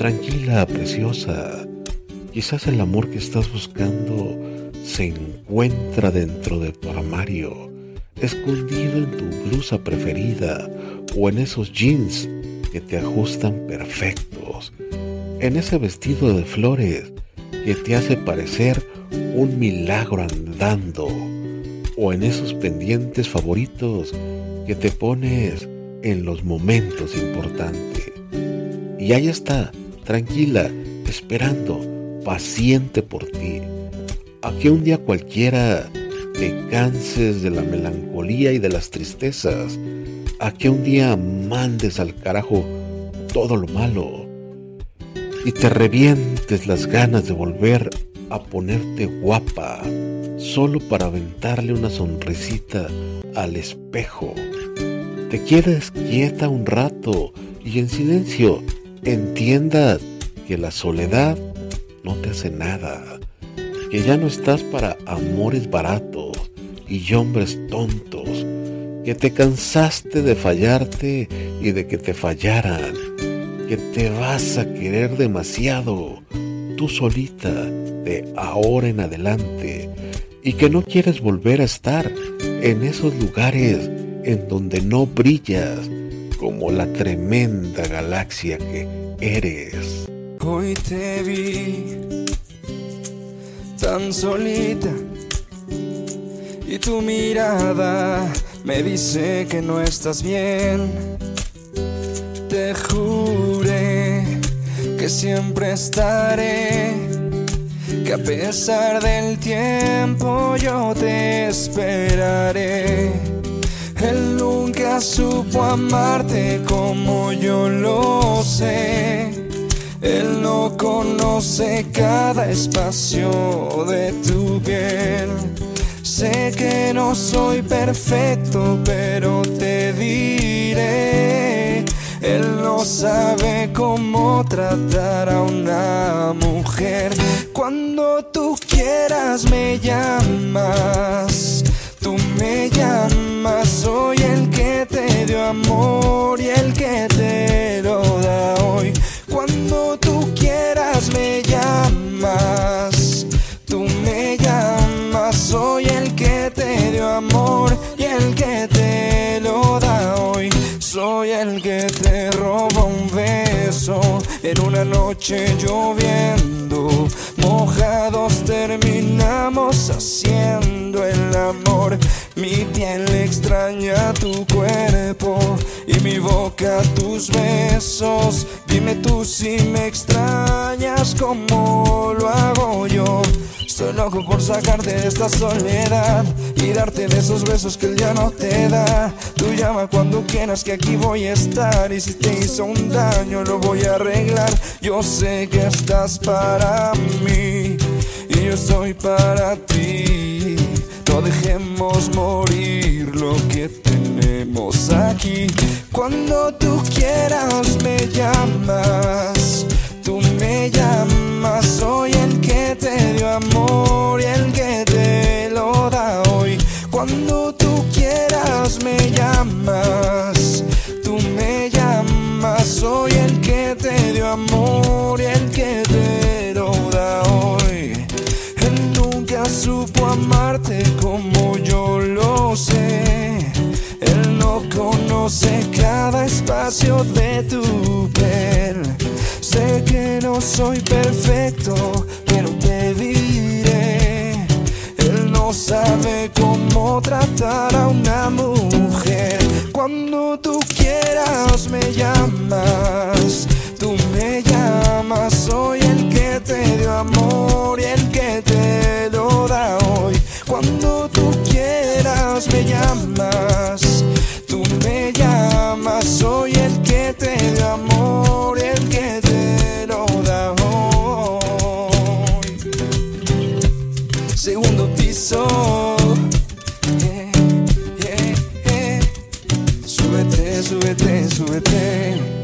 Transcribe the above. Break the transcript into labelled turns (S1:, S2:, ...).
S1: Tranquila, preciosa. Quizás el amor que estás buscando se encuentra dentro de tu armario, escondido en tu blusa preferida o en esos jeans que te ajustan perfectos, en ese vestido de flores que te hace parecer un milagro andando, o en esos pendientes favoritos que te pones en los momentos importantes. Y ahí está, tranquila, esperando, paciente por ti. A que un día cualquiera te canses de la melancolía y de las tristezas. A que un día mandes al carajo todo lo malo y te revientes las ganas de volver a ponerte guapa solo para aventarle una sonrisita al espejo. Te quedes quieta un rato y en silencio entiendas que la soledad no te hace nada, que ya no estás para amores baratos y hombres tontos, que te cansaste de fallarte y de que te fallaran, que te vas a querer demasiado tú solita de ahora en adelante y que no quieres volver a estar en esos lugares en donde no brillas como la tremenda galaxia que eres.
S2: Hoy te vi tan solita y tu mirada me dice que no estás bien. Te juré que siempre estaré, que a pesar del tiempo yo te esperaré. Él nunca supo amarte como yo lo sé. Él no conoce cada espacio de tu piel. Sé que no soy perfecto, pero te diré. Él no sabe cómo tratar a una mujer. Cuando tú quieras me llamas. Tú me llamas, amor y el que te lo da hoy. Cuando tú quieras me llamas. Tú me llamas, soy el que te dio amor y el que te lo da hoy. Soy el que te roba un beso en una noche lloviendo. Mojados terminamos haciendo el amor. Mi piel extraña tu cuerpo boca tus besos. Dime tú si me extrañas como lo hago yo. Estoy loco por sacarte de esta soledad y darte de esos besos que él ya no te da. Tú llama cuando quieras que aquí voy a estar y si te hizo un daño lo voy a arreglar. Yo sé que estás para mí y yo estoy para ti. No dejemos morir lo que tenemos aquí. Cuando tú quieras me llamas, tú me llamas, soy el que te dio amor y el que te lo da hoy. Cuando tú quieras me llamas, tú me llamas, soy el conoce cada espacio de tu piel. Sé que no soy perfecto, pero te diré. Él no sabe cómo tratar a una mujer. Cuando tú quieras me llamas, tú me llamas, soy el que te dio amor y el que te lo da hoy. Cuando tú quieras me llamas. suete, suete, suete.